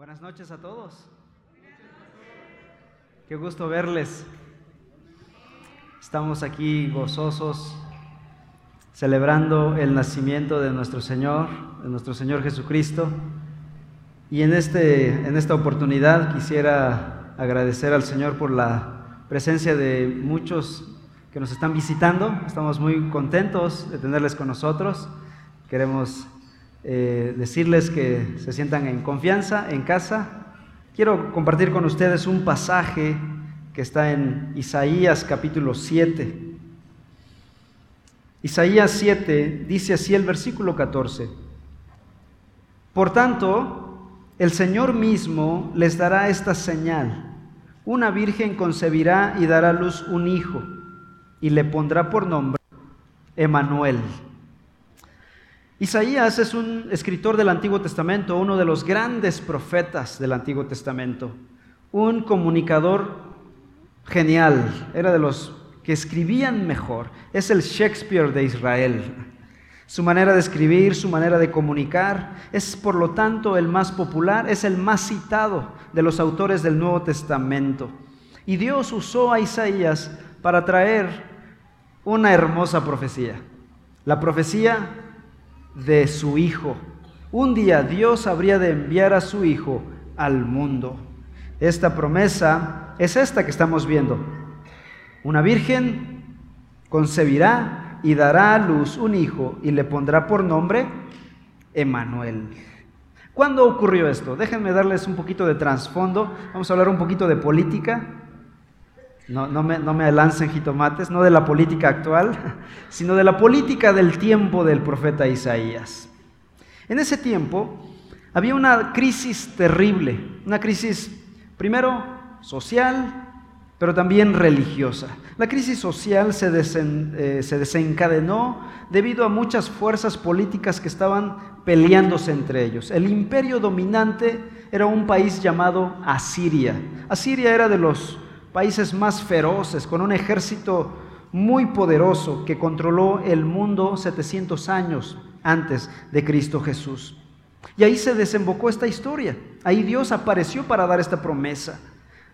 Buenas noches a todos. Qué gusto verles. Estamos aquí gozosos celebrando el nacimiento de nuestro Señor, de nuestro Señor Jesucristo. Y en, este, en esta oportunidad quisiera agradecer al Señor por la presencia de muchos que nos están visitando. Estamos muy contentos de tenerles con nosotros. Queremos eh, decirles que se sientan en confianza en casa. Quiero compartir con ustedes un pasaje que está en Isaías capítulo 7. Isaías 7 dice así el versículo 14. Por tanto, el Señor mismo les dará esta señal. Una virgen concebirá y dará a luz un hijo y le pondrá por nombre Emanuel Isaías es un escritor del Antiguo Testamento, uno de los grandes profetas del Antiguo Testamento, un comunicador genial, era de los que escribían mejor, es el Shakespeare de Israel. Su manera de escribir, su manera de comunicar, es por lo tanto el más popular, es el más citado de los autores del Nuevo Testamento. Y Dios usó a Isaías para traer una hermosa profecía. La profecía de su Hijo. Un día Dios habría de enviar a su Hijo al mundo. Esta promesa es esta que estamos viendo. Una virgen concebirá y dará a luz un hijo y le pondrá por nombre Emanuel. ¿Cuándo ocurrió esto? Déjenme darles un poquito de trasfondo. Vamos a hablar un poquito de política. No, no, me, no me lancen jitomates, no de la política actual, sino de la política del tiempo del profeta Isaías. En ese tiempo había una crisis terrible, una crisis primero social, pero también religiosa. La crisis social se, eh, se, desencadenó debido a muchas fuerzas políticas que estaban peleándose entre ellos. El imperio dominante era un país llamado Asiria. Asiria era de los países más feroces, con un ejército muy poderoso que controló el mundo 700 años antes de Cristo Jesús. Y ahí se desembocó esta historia. Ahí Dios apareció para dar esta promesa.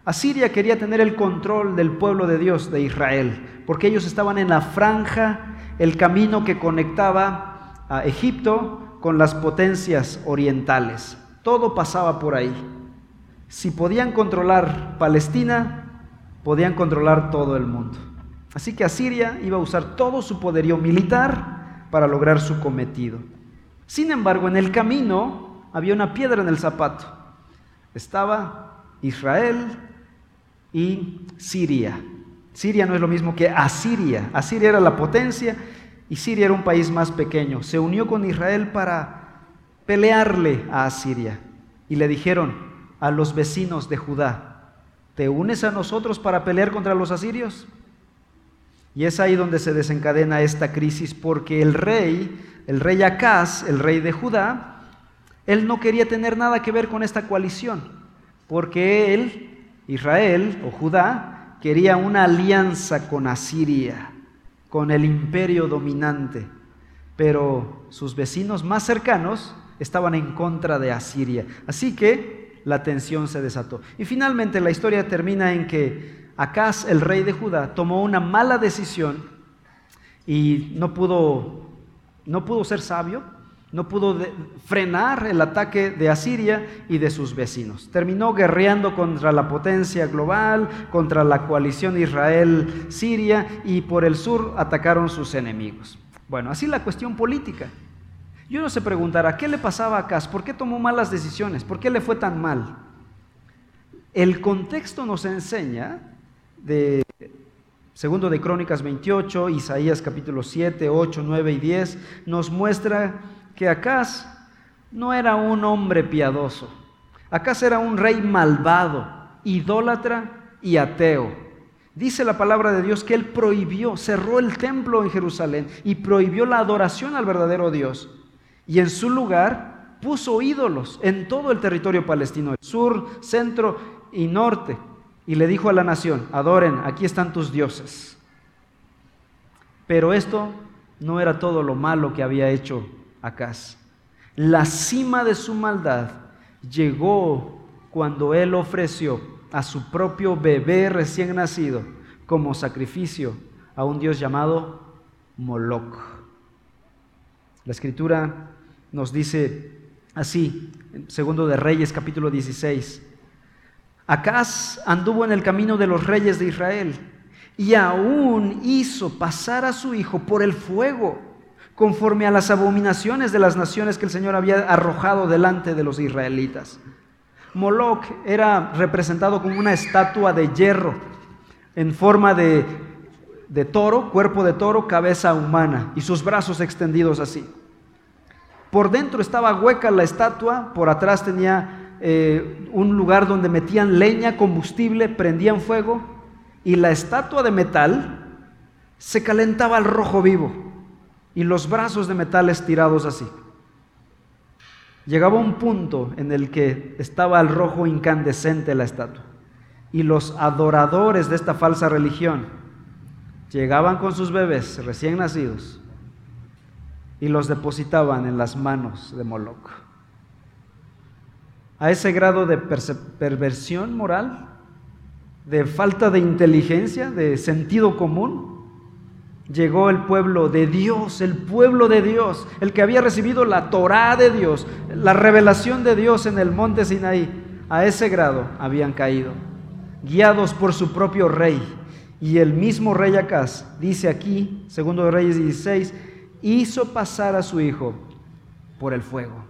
Asiria quería tener el control del pueblo de Dios, de Israel, porque ellos estaban en la franja, el camino que conectaba a Egipto con las potencias orientales. Todo pasaba por ahí. Si podían controlar Palestina, podían controlar todo el mundo. Así que Asiria iba a usar todo su poderío militar para lograr su cometido. Sin embargo, en el camino había una piedra en el zapato. Estaba Israel y Siria. Siria no es lo mismo que Asiria. Asiria era la potencia y Siria era un país más pequeño. Se unió con Israel para pelearle a Asiria. Y le dijeron a los vecinos de Judá, ¿Te unes a nosotros para pelear contra los asirios? Y es ahí donde se desencadena esta crisis porque el rey, el rey Acaz, el rey de Judá, él no quería tener nada que ver con esta coalición, porque él, Israel o Judá, quería una alianza con Asiria, con el imperio dominante, pero sus vecinos más cercanos estaban en contra de Asiria. Así que la tensión se desató. Y finalmente la historia termina en que Acaz, el rey de Judá, tomó una mala decisión y no pudo, no pudo ser sabio, no pudo frenar el ataque de Asiria y de sus vecinos. Terminó guerreando contra la potencia global, contra la coalición Israel-Siria y por el sur atacaron sus enemigos. Bueno, así la cuestión política. Y uno se preguntará, ¿qué le pasaba a Acaz? ¿Por qué tomó malas decisiones? ¿Por qué le fue tan mal? El contexto nos enseña de segundo de Crónicas 28, Isaías capítulo 7, 8, 9 y 10, nos muestra que Acaz no era un hombre piadoso. Acaz era un rey malvado, idólatra y ateo. Dice la palabra de Dios que él prohibió, cerró el templo en Jerusalén y prohibió la adoración al verdadero Dios y en su lugar puso ídolos en todo el territorio palestino, sur, centro y norte, y le dijo a la nación, adoren, aquí están tus dioses. Pero esto no era todo lo malo que había hecho Acaz. La cima de su maldad llegó cuando él ofreció a su propio bebé recién nacido como sacrificio a un Dios llamado Moloch. La escritura nos dice así, en segundo de Reyes capítulo 16, Acaz anduvo en el camino de los reyes de Israel y aún hizo pasar a su hijo por el fuego, conforme a las abominaciones de las naciones que el Señor había arrojado delante de los israelitas. Moloch era representado como una estatua de hierro en forma de, de toro, cuerpo de toro, cabeza humana y sus brazos extendidos así. Por dentro estaba hueca la estatua, por atrás tenía eh, un lugar donde metían leña, combustible, prendían fuego y la estatua de metal se calentaba al rojo vivo y los brazos de metal estirados así. Llegaba un punto en el que estaba al rojo incandescente la estatua y los adoradores de esta falsa religión llegaban con sus bebés recién nacidos y los depositaban en las manos de Moloch. A ese grado de perversión moral, de falta de inteligencia, de sentido común, llegó el pueblo de Dios, el pueblo de Dios, el que había recibido la Torá de Dios, la revelación de Dios en el monte Sinaí. A ese grado habían caído, guiados por su propio rey. Y el mismo rey Acaz dice aquí, segundo de Reyes 16, hizo pasar a su hijo por el fuego.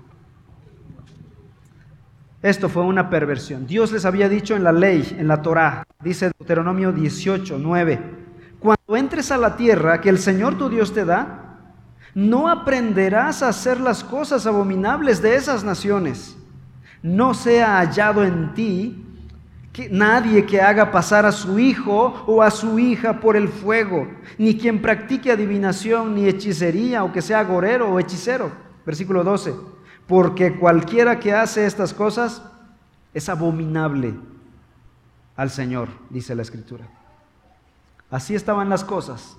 Esto fue una perversión. Dios les había dicho en la ley, en la Torá, dice Deuteronomio 18, 9, cuando entres a la tierra que el Señor tu Dios te da, no aprenderás a hacer las cosas abominables de esas naciones. No sea hallado en ti nadie que haga pasar a su hijo o a su hija por el fuego, ni quien practique adivinación ni hechicería o que sea gorero o hechicero. Versículo 12. Porque cualquiera que hace estas cosas es abominable al Señor, dice la Escritura. Así estaban las cosas,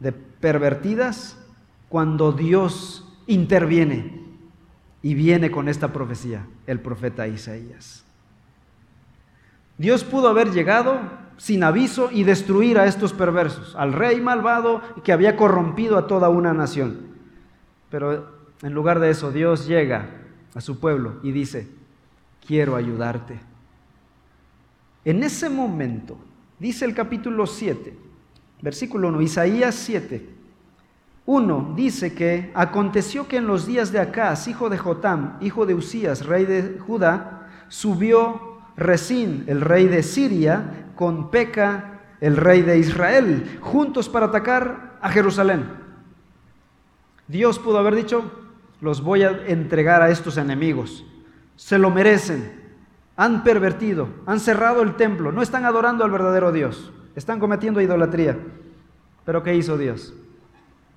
de pervertidas cuando Dios interviene y viene con esta profecía, el profeta Isaías. Dios pudo haber llegado sin aviso y destruir a estos perversos, al rey malvado que había corrompido a toda una nación. Pero en lugar de eso, Dios llega a su pueblo y dice, quiero ayudarte. En ese momento, dice el capítulo 7, versículo 1, Isaías 7, 1 dice que aconteció que en los días de Acaz, hijo de Jotam, hijo de Usías, rey de Judá, subió Resín, el rey de Siria, con Peca, el rey de Israel, juntos para atacar a Jerusalén. Dios pudo haber dicho, los voy a entregar a estos enemigos. Se lo merecen. Han pervertido, han cerrado el templo, no están adorando al verdadero Dios, están cometiendo idolatría. Pero ¿qué hizo Dios?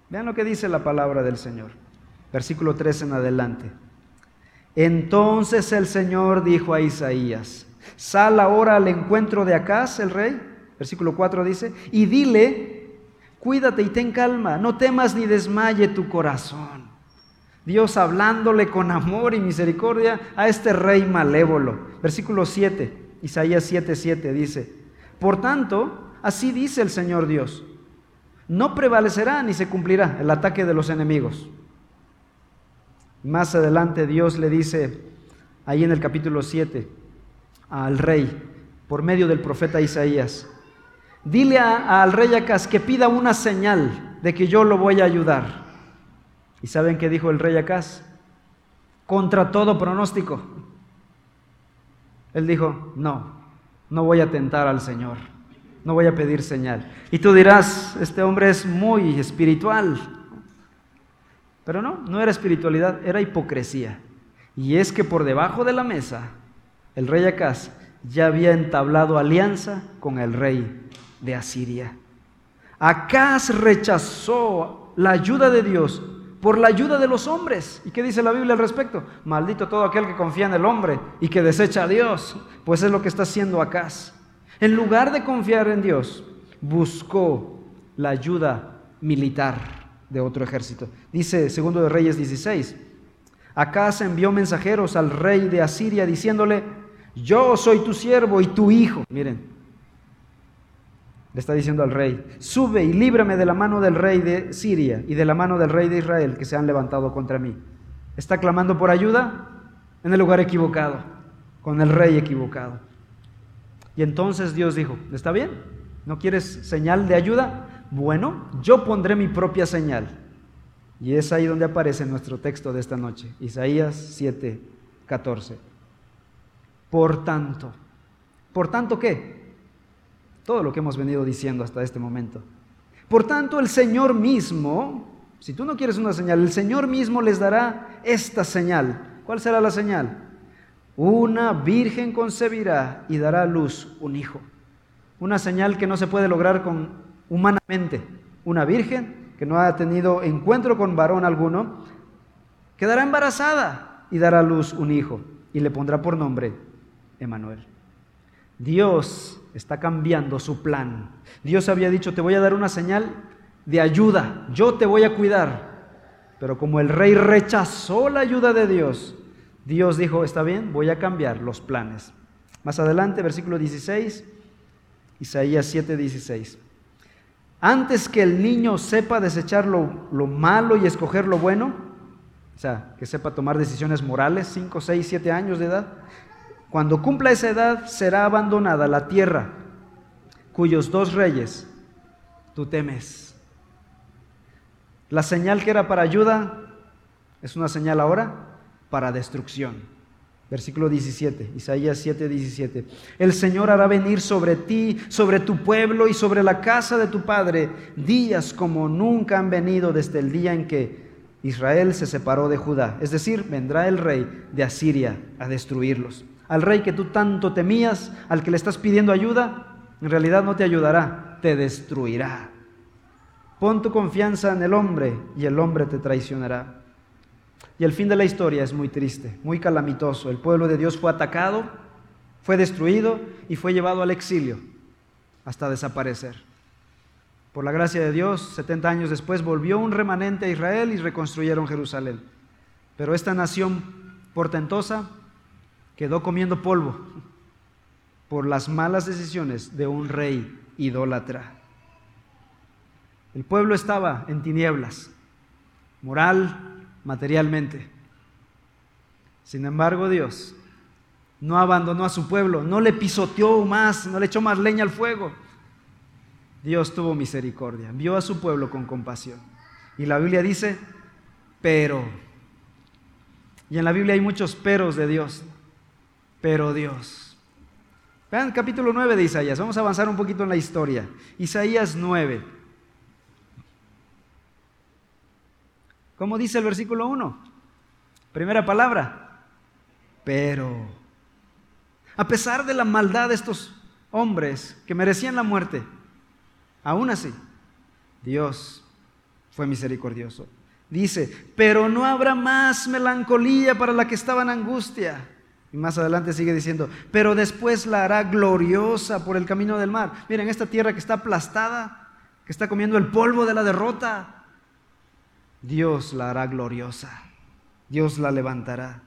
Vean lo que dice la palabra del Señor. Versículo 3 en adelante. Entonces el Señor dijo a Isaías, sal ahora al encuentro de Acaz, el rey, versículo 4 dice, y dile, cuídate y ten calma, no temas ni desmaye tu corazón. Dios hablándole con amor y misericordia a este rey malévolo. Versículo 7, Isaías 7, 7 dice, por tanto, así dice el Señor Dios, no prevalecerá ni se cumplirá el ataque de los enemigos más adelante Dios le dice, ahí en el capítulo 7, al rey, por medio del profeta Isaías, dile al rey Acaz que pida una señal de que yo lo voy a ayudar. ¿Y saben qué dijo el rey Acaz? Contra todo pronóstico. Él dijo, no, no voy a tentar al Señor, no voy a pedir señal. Y tú dirás, este hombre es muy espiritual, pero no, no era espiritualidad, era hipocresía. Y es que por debajo de la mesa, el rey Acaz ya había entablado alianza con el rey de Asiria. Acaz rechazó la ayuda de Dios por la ayuda de los hombres. ¿Y qué dice la Biblia al respecto? Maldito todo aquel que confía en el hombre y que desecha a Dios. Pues es lo que está haciendo Acaz. En lugar de confiar en Dios, buscó la ayuda militar de otro ejército. Dice segundo de Reyes 16, acá se envió mensajeros al rey de Asiria diciéndole, yo soy tu siervo y tu hijo. Miren, le está diciendo al rey, sube y líbrame de la mano del rey de Siria y de la mano del rey de Israel que se han levantado contra mí. Está clamando por ayuda en el lugar equivocado, con el rey equivocado. Y entonces Dios dijo, ¿está bien? ¿No quieres señal de ayuda? Bueno, yo pondré mi propia señal. Y es ahí donde aparece nuestro texto de esta noche, Isaías 7, 14. Por tanto, ¿por tanto qué? Todo lo que hemos venido diciendo hasta este momento. Por tanto, el Señor mismo, si tú no quieres una señal, el Señor mismo les dará esta señal. ¿Cuál será la señal? Una virgen concebirá y dará a luz un hijo. Una señal que no se puede lograr con humanamente. Una virgen que no ha tenido encuentro con varón alguno, quedará embarazada y dará a luz un hijo y le pondrá por nombre Emanuel. Dios está cambiando su plan. Dios había dicho, te voy a dar una señal de ayuda, yo te voy a cuidar. Pero como el rey rechazó la ayuda de Dios, Dios dijo, está bien, voy a cambiar los planes. Más adelante, versículo 16, Isaías 7, 16. Antes que el niño sepa desechar lo, lo malo y escoger lo bueno, o sea, que sepa tomar decisiones morales, 5, 6, 7 años de edad, cuando cumpla esa edad será abandonada la tierra cuyos dos reyes tú temes. La señal que era para ayuda es una señal ahora para destrucción. Versículo 17, Isaías 7, 17. El Señor hará venir sobre ti, sobre tu pueblo y sobre la casa de tu padre días como nunca han venido desde el día en que Israel se separó de Judá. Es decir, vendrá el rey de Asiria a destruirlos al rey que tú tanto temías, al que le estás pidiendo ayuda, en realidad no te ayudará, te destruirá. Pon tu confianza en el hombre y el hombre te traicionará. Y el fin de la historia es muy triste, muy calamitoso. El pueblo de Dios fue atacado, fue destruido y fue llevado al exilio hasta desaparecer. Por la gracia de Dios, 70 años después volvió un remanente a Israel y reconstruyeron Jerusalén. Pero esta nación portentosa quedó comiendo polvo por las malas decisiones de un rey idólatra. El pueblo estaba en tinieblas, moral, materialmente. Sin embargo, Dios no abandonó a su pueblo, no le pisoteó más, no le echó más leña al fuego. Dios tuvo misericordia, vio a su pueblo con compasión. Y la Biblia dice, pero. Y en la Biblia hay muchos peros de Dios pero Dios. Vean capítulo 9 de Isaías, vamos a avanzar un poquito en la historia. Isaías 9. ¿Cómo dice el versículo 1? Primera palabra, pero. A pesar de la maldad de estos hombres que merecían la muerte, aún así, Dios fue misericordioso. Dice, pero no habrá más melancolía para la que estaba en angustia y más adelante sigue diciendo, pero después la hará gloriosa por el camino del mar. Miren, esta tierra que está aplastada, que está comiendo el polvo de la derrota, Dios la hará gloriosa. Dios la levantará.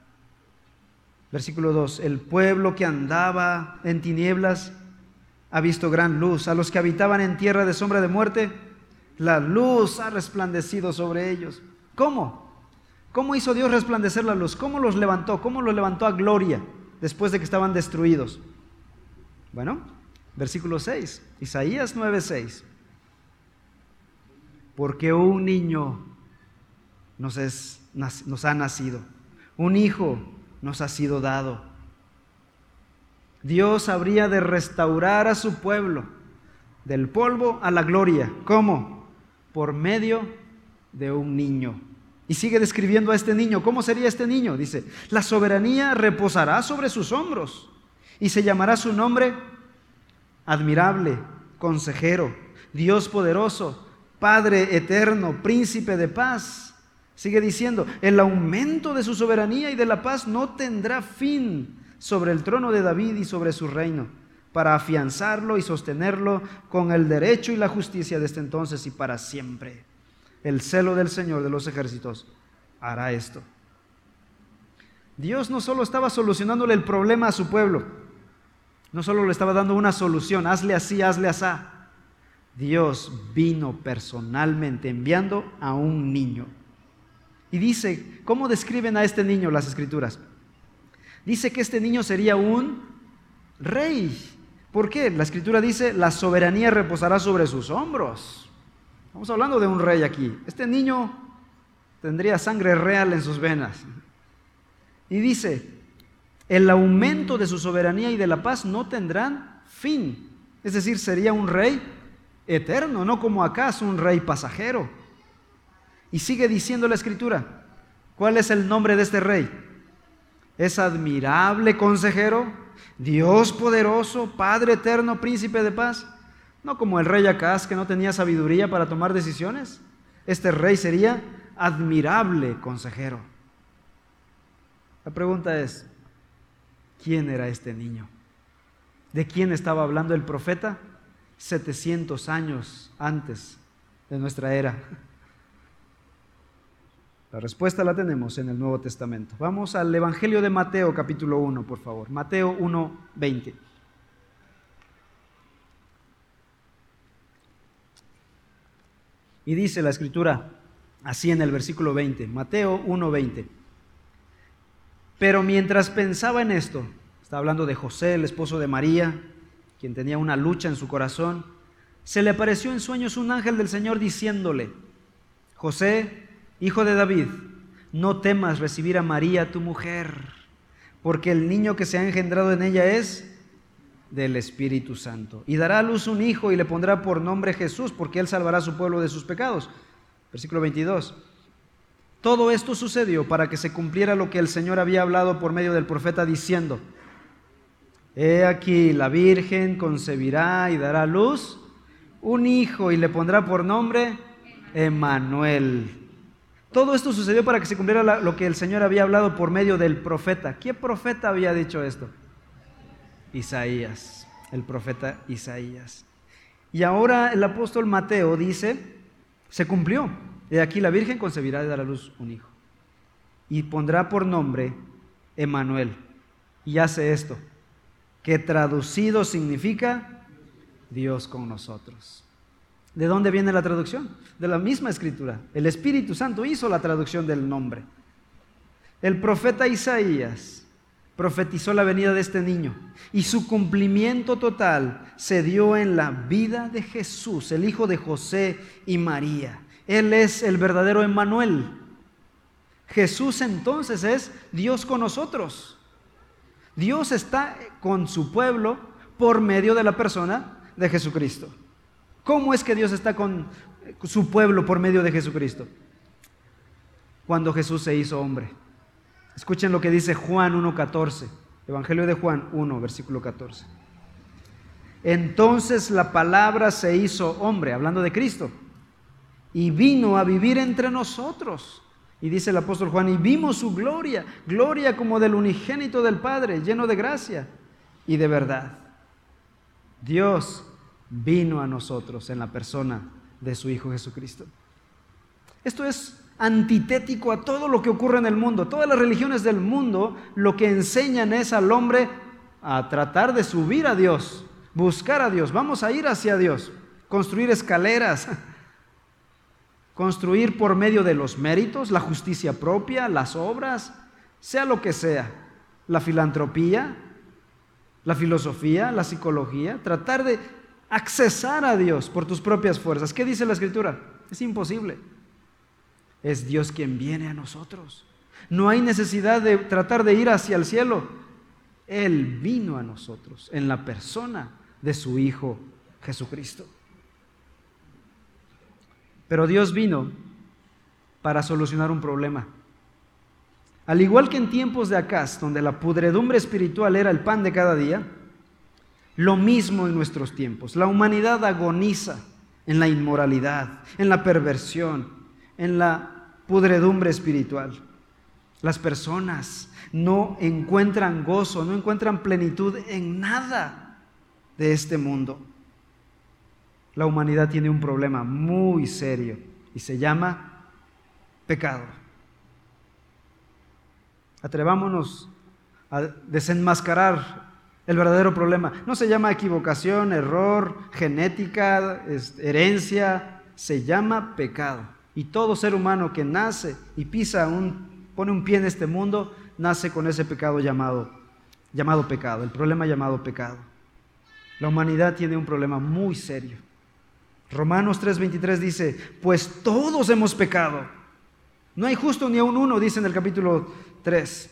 Versículo 2, el pueblo que andaba en tinieblas ha visto gran luz. A los que habitaban en tierra de sombra de muerte, la luz ha resplandecido sobre ellos. ¿Cómo? ¿Cómo hizo Dios resplandecer la luz? ¿Cómo los levantó? ¿Cómo los levantó a gloria después de que estaban destruidos? Bueno, versículo 6, Isaías 9:6. Porque un niño nos, ha nacido, un hijo nos ha sido dado. Dios habría de restaurar a su pueblo del polvo a la gloria. ¿Cómo? Por medio de un niño. Y sigue describiendo a este niño. ¿Cómo sería este niño? Dice, la soberanía reposará sobre sus hombros y se llamará su nombre admirable, consejero, Dios poderoso, Padre eterno, príncipe de paz. Sigue diciendo, el aumento de su soberanía y de la paz no tendrá fin sobre el trono de David y sobre su reino, para afianzarlo y sostenerlo con el derecho y la justicia desde entonces y para siempre. El celo del Señor de los ejércitos hará esto. Dios no solo estaba solucionándole el problema a su pueblo, no solo le estaba dando una solución, hazle así, hazle así. Dios vino personalmente enviando a un niño. Y dice, ¿cómo describen a este niño las escrituras? Dice que este niño sería un rey. ¿Por qué? La escritura dice, la soberanía reposará sobre sus hombros. Estamos hablando de un rey aquí. Este niño tendría sangre real en sus venas. Y dice, el aumento de su soberanía y de la paz no tendrán fin. Es decir, sería un rey eterno, no como acaso un rey pasajero. Y sigue diciendo la escritura, ¿cuál es el nombre de este rey? Es admirable consejero, Dios poderoso, Padre eterno, príncipe de paz. No como el rey Acaz que no tenía sabiduría para tomar decisiones. Este rey sería admirable consejero. La pregunta es, ¿quién era este niño? ¿De quién estaba hablando el profeta? 700 años antes de nuestra era. La respuesta la tenemos en el Nuevo Testamento. Vamos al Evangelio de Mateo capítulo 1, por favor. Mateo 1, 20. Y dice la escritura así en el versículo 20, Mateo 1, 20. Pero mientras pensaba en esto, está hablando de José, el esposo de María, quien tenía una lucha en su corazón, se le apareció en sueños un ángel del Señor diciéndole, José, hijo de David, no temas recibir a María tu mujer, porque el niño que se ha engendrado en ella es del Espíritu Santo. Y dará a luz un hijo y le pondrá por nombre Jesús, porque él salvará a su pueblo de sus pecados. Versículo 22. Todo esto sucedió para que se cumpliera lo que el Señor había hablado por medio del profeta diciendo, He aquí, la Virgen concebirá y dará a luz un hijo y le pondrá por nombre Emanuel. Todo esto sucedió para que se cumpliera lo que el Señor había hablado por medio del profeta. ¿Qué profeta había dicho esto? Isaías, el profeta Isaías. Y ahora el apóstol Mateo dice, se cumplió. De aquí la Virgen concebirá y dará a luz un hijo. Y pondrá por nombre Emanuel. Y hace esto que traducido significa Dios con nosotros. ¿De dónde viene la traducción? De la misma escritura. El Espíritu Santo hizo la traducción del nombre. El profeta Isaías profetizó la venida de este niño y su cumplimiento total se dio en la vida de Jesús, el hijo de José y María. Él es el verdadero Emmanuel. Jesús entonces es Dios con nosotros. Dios está con su pueblo por medio de la persona de Jesucristo. ¿Cómo es que Dios está con su pueblo por medio de Jesucristo? Cuando Jesús se hizo hombre. Escuchen lo que dice Juan 1.14, Evangelio de Juan 1, versículo 14. Entonces la palabra se hizo hombre, hablando de Cristo, y vino a vivir entre nosotros y dice el apóstol Juan, y vimos su gloria, gloria como del unigénito del Padre, lleno de gracia y de verdad. Dios vino a nosotros en la persona de su Hijo Jesucristo. Esto es antitético a todo lo que ocurre en el mundo. Todas las religiones del mundo lo que enseñan es al hombre a tratar de subir a Dios, buscar a Dios, vamos a ir hacia Dios, construir escaleras, construir por medio de los méritos, la justicia propia, las obras, sea lo que sea, la filantropía, la filosofía, la psicología, tratar de accesar a Dios por tus propias fuerzas. ¿Qué dice la escritura? Es imposible. Es Dios quien viene a nosotros. No hay necesidad de tratar de ir hacia el cielo. Él vino a nosotros en la persona de su Hijo Jesucristo. Pero Dios vino para solucionar un problema. Al igual que en tiempos de Acaz, donde la pudredumbre espiritual era el pan de cada día, lo mismo en nuestros tiempos. La humanidad agoniza en la inmoralidad, en la perversión, en la pudredumbre espiritual. Las personas no encuentran gozo, no encuentran plenitud en nada de este mundo la humanidad tiene un problema muy serio y se llama pecado. Atrevámonos a desenmascarar el verdadero problema. No se llama equivocación, error, genética, herencia, se llama pecado. Y todo ser humano que nace y pisa un, pone un pie en este mundo, nace con ese pecado llamado, llamado pecado, el problema llamado pecado. La humanidad tiene un problema muy serio. Romanos 3:23 dice, pues todos hemos pecado. No hay justo ni a un uno, dice en el capítulo 3.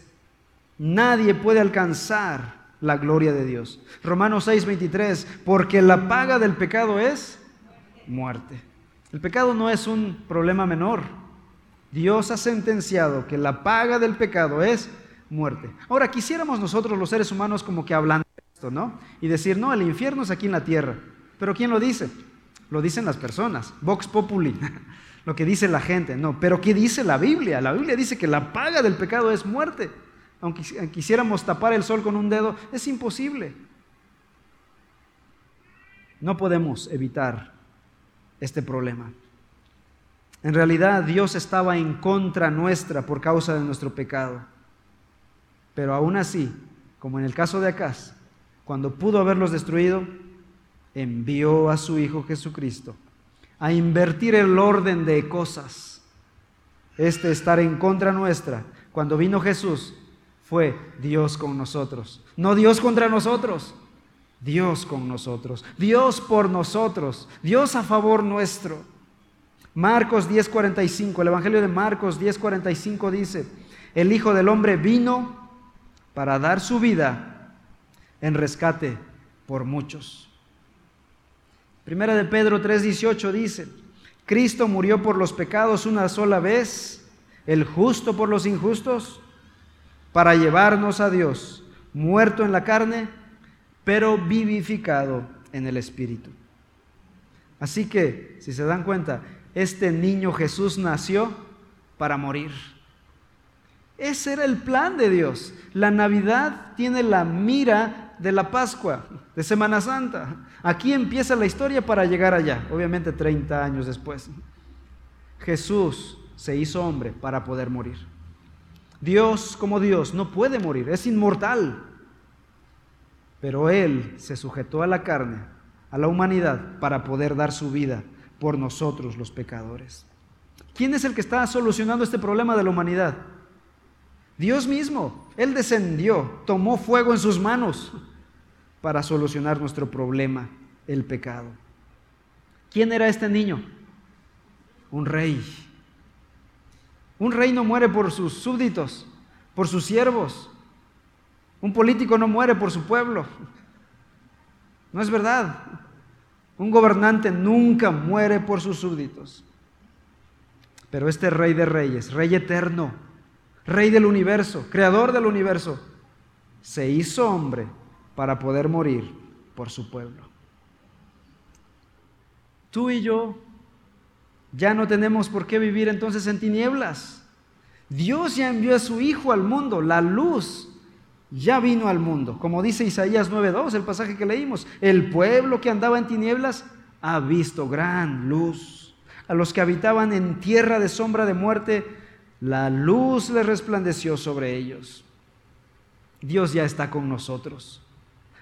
Nadie puede alcanzar la gloria de Dios. Romanos 6:23, porque la paga del pecado es muerte. El pecado no es un problema menor. Dios ha sentenciado que la paga del pecado es muerte. Ahora, quisiéramos nosotros los seres humanos como que hablan de esto, ¿no? Y decir, no, el infierno es aquí en la tierra. Pero ¿quién lo dice? Lo dicen las personas. Vox populi. lo que dice la gente. No, pero ¿qué dice la Biblia? La Biblia dice que la paga del pecado es muerte. Aunque quisiéramos tapar el sol con un dedo, es imposible. No podemos evitar este problema. En realidad Dios estaba en contra nuestra por causa de nuestro pecado. Pero aún así, como en el caso de Acaz, cuando pudo haberlos destruido, envió a su Hijo Jesucristo a invertir el orden de cosas. Este estar en contra nuestra. Cuando vino Jesús, fue Dios con nosotros. No Dios contra nosotros, Dios con nosotros. Dios por nosotros, Dios a favor nuestro. Marcos 10:45, el Evangelio de Marcos 10:45 dice, el Hijo del Hombre vino para dar su vida en rescate por muchos. Primera de Pedro 3:18 dice, Cristo murió por los pecados una sola vez, el justo por los injustos para llevarnos a Dios, muerto en la carne, pero vivificado en el Espíritu. Así que, si se dan cuenta, este niño Jesús nació para morir. Ese era el plan de Dios. La Navidad tiene la mira de la Pascua, de Semana Santa. Aquí empieza la historia para llegar allá, obviamente 30 años después. Jesús se hizo hombre para poder morir. Dios como Dios no puede morir, es inmortal. Pero Él se sujetó a la carne, a la humanidad, para poder dar su vida por nosotros los pecadores. ¿Quién es el que está solucionando este problema de la humanidad? Dios mismo. Él descendió, tomó fuego en sus manos para solucionar nuestro problema, el pecado. ¿Quién era este niño? Un rey un rey no muere por sus súbditos, por sus siervos. Un político no muere por su pueblo. No es verdad. Un gobernante nunca muere por sus súbditos. Pero este rey de reyes, rey eterno, rey del universo, creador del universo, se hizo hombre para poder morir por su pueblo. Tú y yo ya no tenemos por qué vivir entonces en tinieblas. Dios ya envió a su Hijo al mundo, la luz ya vino al mundo. Como dice Isaías 9.2, el pasaje que leímos, el pueblo que andaba en tinieblas ha visto gran luz. A los que habitaban en tierra de sombra de muerte, la luz les resplandeció sobre ellos. Dios ya está con nosotros.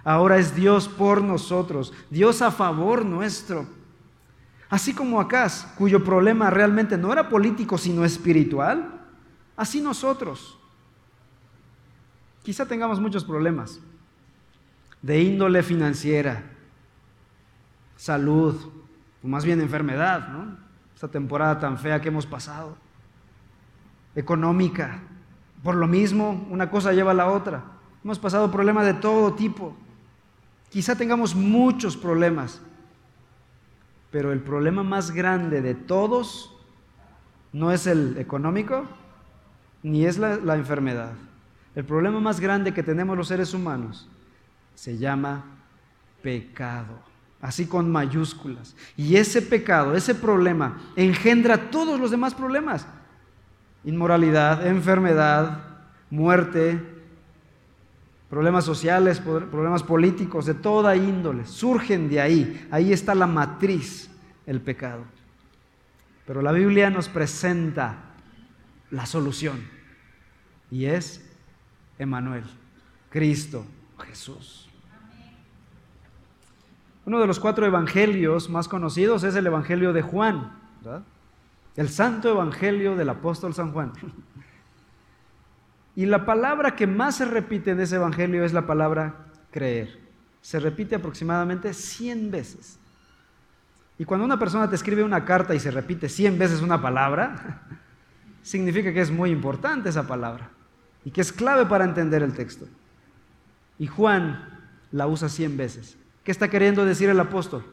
Ahora es Dios por nosotros, Dios a favor nuestro. Así como Acaz, cuyo problema realmente no era político sino espiritual, así nosotros. Quizá tengamos muchos problemas de índole financiera, salud, o más bien enfermedad, ¿no? Esta temporada tan fea que hemos pasado, económica. Por lo mismo, una cosa lleva a la otra. Hemos pasado problemas de todo tipo. Quizá tengamos muchos problemas pero el problema más grande de todos no es el económico ni es la, enfermedad. El problema más grande que tenemos los seres humanos se llama pecado, así con mayúsculas. Y ese pecado, ese problema, engendra todos los demás problemas. Inmoralidad, enfermedad, muerte, problemas sociales, problemas políticos, de toda índole, surgen de ahí. Ahí está la matriz, el pecado. Pero la Biblia nos presenta la solución y es Emanuel, Cristo Jesús. Uno de los cuatro evangelios más conocidos es el Evangelio de Juan, el santo Evangelio del apóstol San Juan. Y la palabra que más se repite en ese Evangelio es la palabra creer. Se repite aproximadamente 100 veces. Y cuando una persona te escribe una carta y se repite 100 veces una palabra, significa que es muy importante esa palabra y que es clave para entender el texto. Y Juan la usa 100 veces. ¿Qué está queriendo decir el apóstol?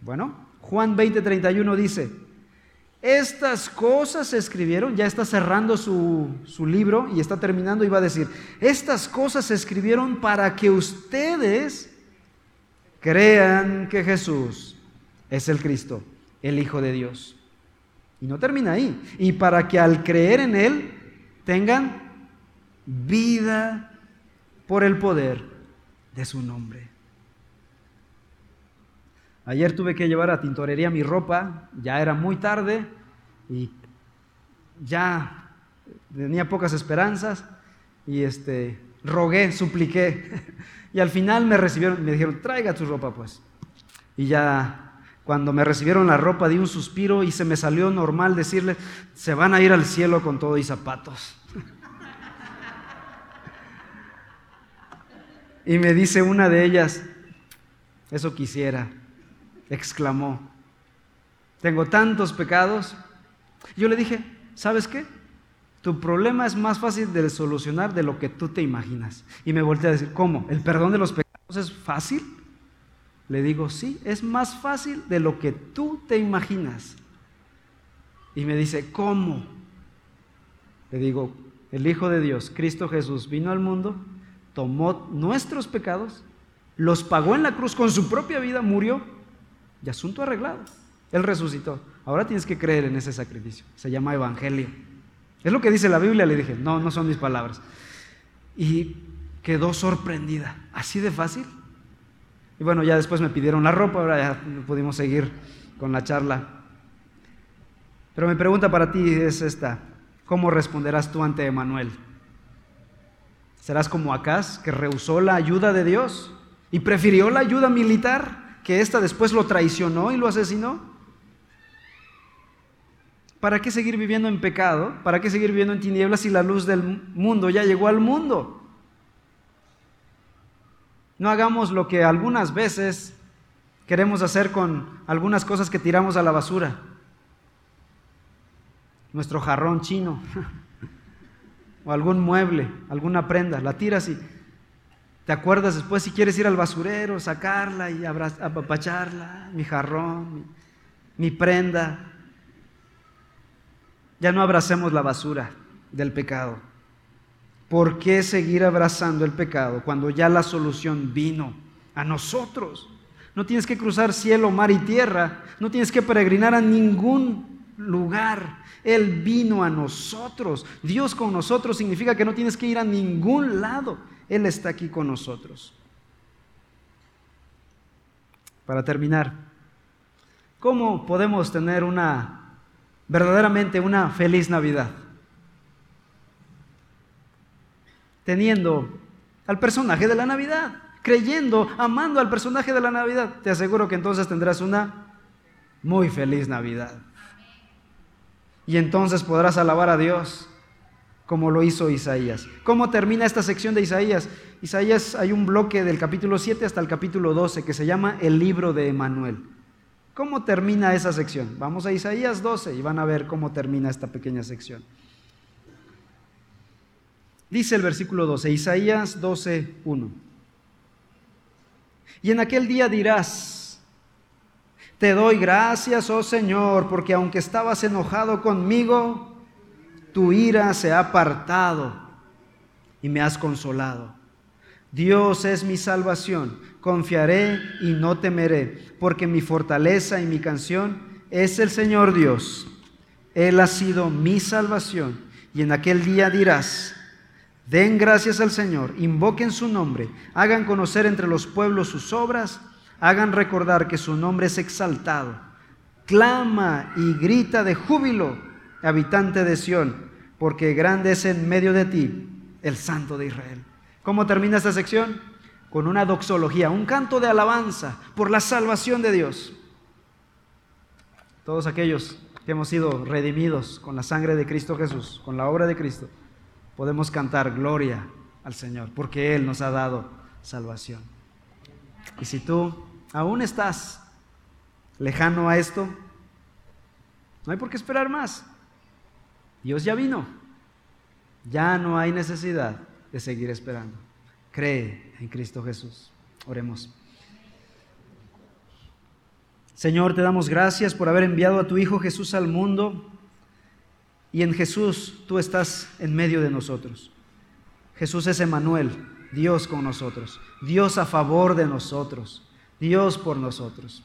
Bueno, Juan 20:31 dice, estas cosas se escribieron, ya está cerrando su, su, libro y está terminando y va a decir, estas cosas se escribieron para que ustedes crean que Jesús es el Cristo, el Hijo de Dios. Y no termina ahí, y para que al creer en Él tengan vida por el poder de su nombre. Ayer tuve que llevar a tintorería mi ropa, ya era muy tarde y ya tenía pocas esperanzas y este rogué, supliqué y al final me recibieron, me dijeron, "Traiga tu ropa pues." Y ya cuando me recibieron la ropa di un suspiro y se me salió normal decirle, "Se van a ir al cielo con todo y zapatos." y me dice una de ellas, "Eso quisiera." Exclamó, tengo tantos pecados. Yo le dije, ¿sabes qué? Tu problema es más fácil de solucionar de lo que tú te imaginas. Y me volteé a decir, ¿cómo? ¿El perdón de los pecados es fácil? Le digo, sí, es más fácil de lo que tú te imaginas. Y me dice, ¿cómo? Le digo, el Hijo de Dios, Cristo Jesús, vino al mundo, tomó nuestros pecados, los pagó en la cruz con su propia vida, murió y asunto arreglado. Él resucitó. Ahora tienes que creer en ese sacrificio. Se llama evangelio. Es lo que dice la Biblia. Le dije, no, no son mis palabras. Y quedó sorprendida. ¿Así de fácil? Y bueno, ya después me pidieron la ropa, ahora ya pudimos seguir con la charla. Pero mi pregunta para ti es esta. ¿Cómo responderás tú ante Emanuel? ¿Serás como Acaz, que rehusó la ayuda de Dios y prefirió la ayuda militar? Que ésta después lo traicionó y lo asesinó? ¿Para qué seguir viviendo en pecado? ¿Para qué seguir viviendo en tinieblas si la luz del mundo ya llegó al mundo? No hagamos lo que algunas veces queremos hacer con algunas cosas que tiramos a la basura. Nuestro jarrón chino o algún mueble, alguna prenda, la tiras y ¿Te acuerdas después si quieres ir al basurero, sacarla y apapacharla, mi jarrón, mi, prenda? Ya no abracemos la basura del pecado. ¿Por qué seguir abrazando el pecado cuando ya la solución vino a nosotros? No tienes que cruzar cielo, mar y tierra. No tienes que peregrinar a ningún lugar. Él vino a nosotros. Dios con nosotros significa que no tienes que ir a ningún lado. Él está aquí con nosotros. Para terminar, ¿cómo podemos tener una, verdaderamente una feliz Navidad? Teniendo al personaje de la Navidad, creyendo, amando al personaje de la Navidad. Te aseguro que entonces tendrás una muy feliz Navidad. Y entonces podrás alabar a Dios como lo hizo Isaías. ¿Cómo termina esta sección de Isaías? Isaías hay un bloque del capítulo 7 hasta el capítulo 12 que se llama el libro de Emanuel. ¿Cómo termina esa sección? Vamos a Isaías 12 y van a ver cómo termina esta pequeña sección. Dice el versículo 12, Isaías 12, 1. Y en aquel día dirás, te doy gracias, oh Señor, porque aunque estabas enojado conmigo, tu ira se ha apartado y me has consolado. Dios es mi salvación, confiaré y no temeré, porque mi fortaleza y mi canción es el Señor Dios. Él ha sido mi salvación. Y en aquel día dirás, den gracias al Señor, invoquen su nombre, hagan conocer entre los pueblos sus obras, hagan recordar que su nombre es exaltado. Clama y grita de júbilo habitante de Sión, porque grande es en medio de ti el Santo de Israel. ¿Cómo termina esta sección? Con una doxología, un canto de alabanza por la salvación de Dios. Todos aquellos que hemos sido redimidos con la sangre de Cristo Jesús, con la obra de Cristo, podemos cantar gloria al Señor, porque Él nos ha dado salvación. Y si tú aún estás lejano a esto, no hay por qué esperar más. Dios ya vino. Ya no hay necesidad de seguir esperando. Cree en Cristo Jesús. Oremos. Señor, te damos gracias por haber enviado a tu Hijo Jesús al mundo y en Jesús tú estás en medio de nosotros. Jesús es Emanuel, Dios con nosotros, Dios a favor de nosotros, Dios por nosotros.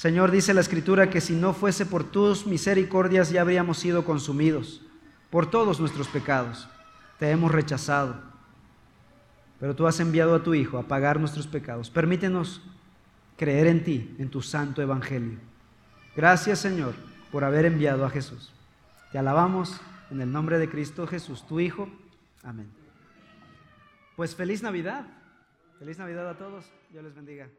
Señor, dice la Escritura que si no fuese por tus misericordias ya habríamos sido consumidos por todos nuestros pecados. Te hemos rechazado, pero tú has enviado a tu Hijo a pagar nuestros pecados. Permítenos creer en ti, en tu santo evangelio. Gracias, Señor, por haber enviado a Jesús. Te alabamos en el nombre de Cristo Jesús, tu Hijo. Amén. Pues feliz Navidad. Feliz Navidad a todos. Dios les bendiga.